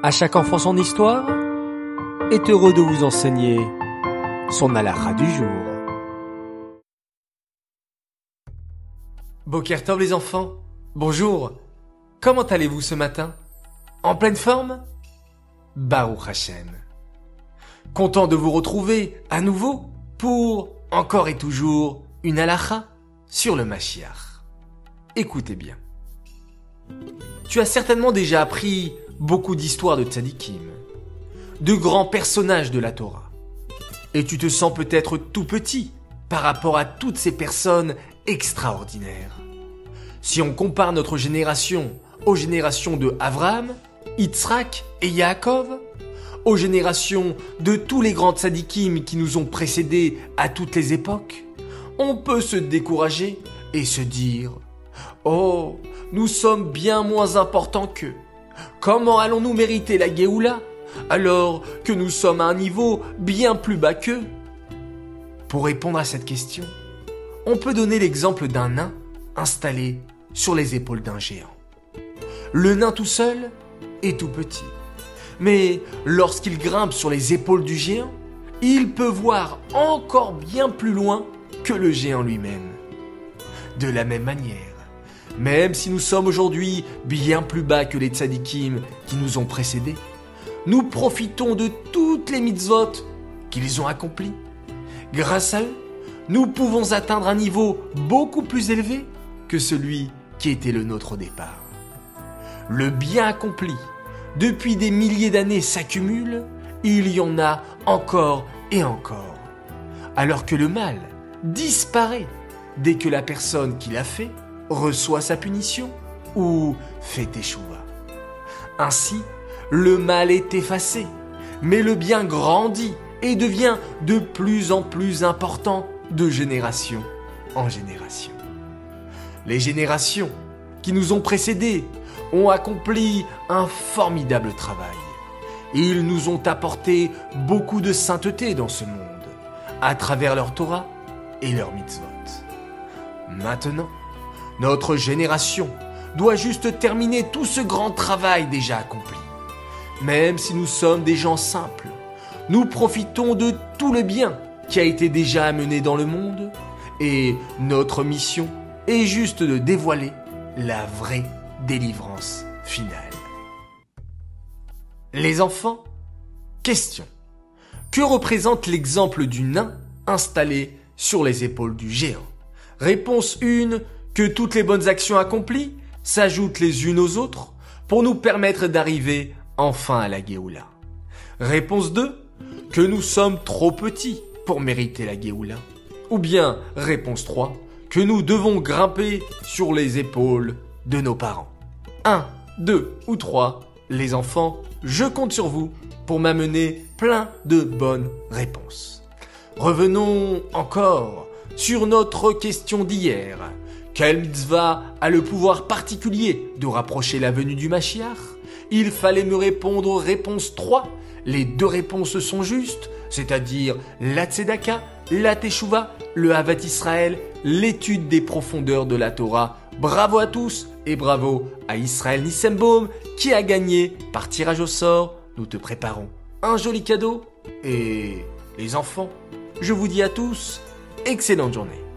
À chaque enfant son histoire est heureux de vous enseigner son alara du jour. Bokertov les enfants, bonjour. Comment allez-vous ce matin? En pleine forme? Baruch Hashem. Content de vous retrouver à nouveau pour encore et toujours une halacha sur le Mashiach. Écoutez bien. Tu as certainement déjà appris beaucoup d'histoires de tzadikim, de grands personnages de la Torah. Et tu te sens peut-être tout petit par rapport à toutes ces personnes extraordinaires. Si on compare notre génération aux générations de Avraham, Yitzhak et Yaakov, aux générations de tous les grands tzadikim qui nous ont précédés à toutes les époques, on peut se décourager et se dire Oh, nous sommes bien moins importants qu'eux. Comment allons-nous mériter la Géoula alors que nous sommes à un niveau bien plus bas qu'eux? Pour répondre à cette question, on peut donner l'exemple d'un nain installé sur les épaules d'un géant. Le nain tout seul est tout petit. Mais lorsqu'il grimpe sur les épaules du géant, il peut voir encore bien plus loin que le géant lui-même. De la même manière, même si nous sommes aujourd'hui bien plus bas que les tzadikim qui nous ont précédés, nous profitons de toutes les mitzvot qu'ils ont accomplies. Grâce à eux, nous pouvons atteindre un niveau beaucoup plus élevé que celui qui était le nôtre au départ. Le bien accompli depuis des milliers d'années s'accumule, il y en a encore et encore. Alors que le mal disparaît dès que la personne qui l'a fait reçoit sa punition ou fait échouva. Ainsi, le mal est effacé, mais le bien grandit et devient de plus en plus important de génération en génération. Les générations qui nous ont précédés ont accompli un formidable travail. Ils nous ont apporté beaucoup de sainteté dans ce monde, à travers leur Torah et leur mitzvot. Maintenant, notre génération doit juste terminer tout ce grand travail déjà accompli. Même si nous sommes des gens simples, nous profitons de tout le bien qui a été déjà amené dans le monde et notre mission est juste de dévoiler la vraie délivrance finale. Les enfants, question. Que représente l'exemple du nain installé sur les épaules du géant? Réponse 1, que toutes les bonnes actions accomplies s'ajoutent les unes aux autres pour nous permettre d'arriver enfin à la Géoula. Réponse 2, que nous sommes trop petits pour mériter la Géoula. Ou bien, réponse 3, que nous devons grimper sur les épaules de nos parents. 1, 2 ou 3, les enfants, je compte sur vous pour m'amener plein de bonnes réponses. Revenons encore sur notre question d'hier. Quel mitzvah a le pouvoir particulier de rapprocher la venue du Mashiach Il fallait me répondre réponse 3. Les deux réponses sont justes, c'est-à-dire la tzedaka, la teshuva, le Havat Israël, l'étude des profondeurs de la Torah. Bravo à tous et bravo à Israël Nissembaum qui a gagné par tirage au sort. Nous te préparons un joli cadeau et les enfants, je vous dis à tous, excellente journée.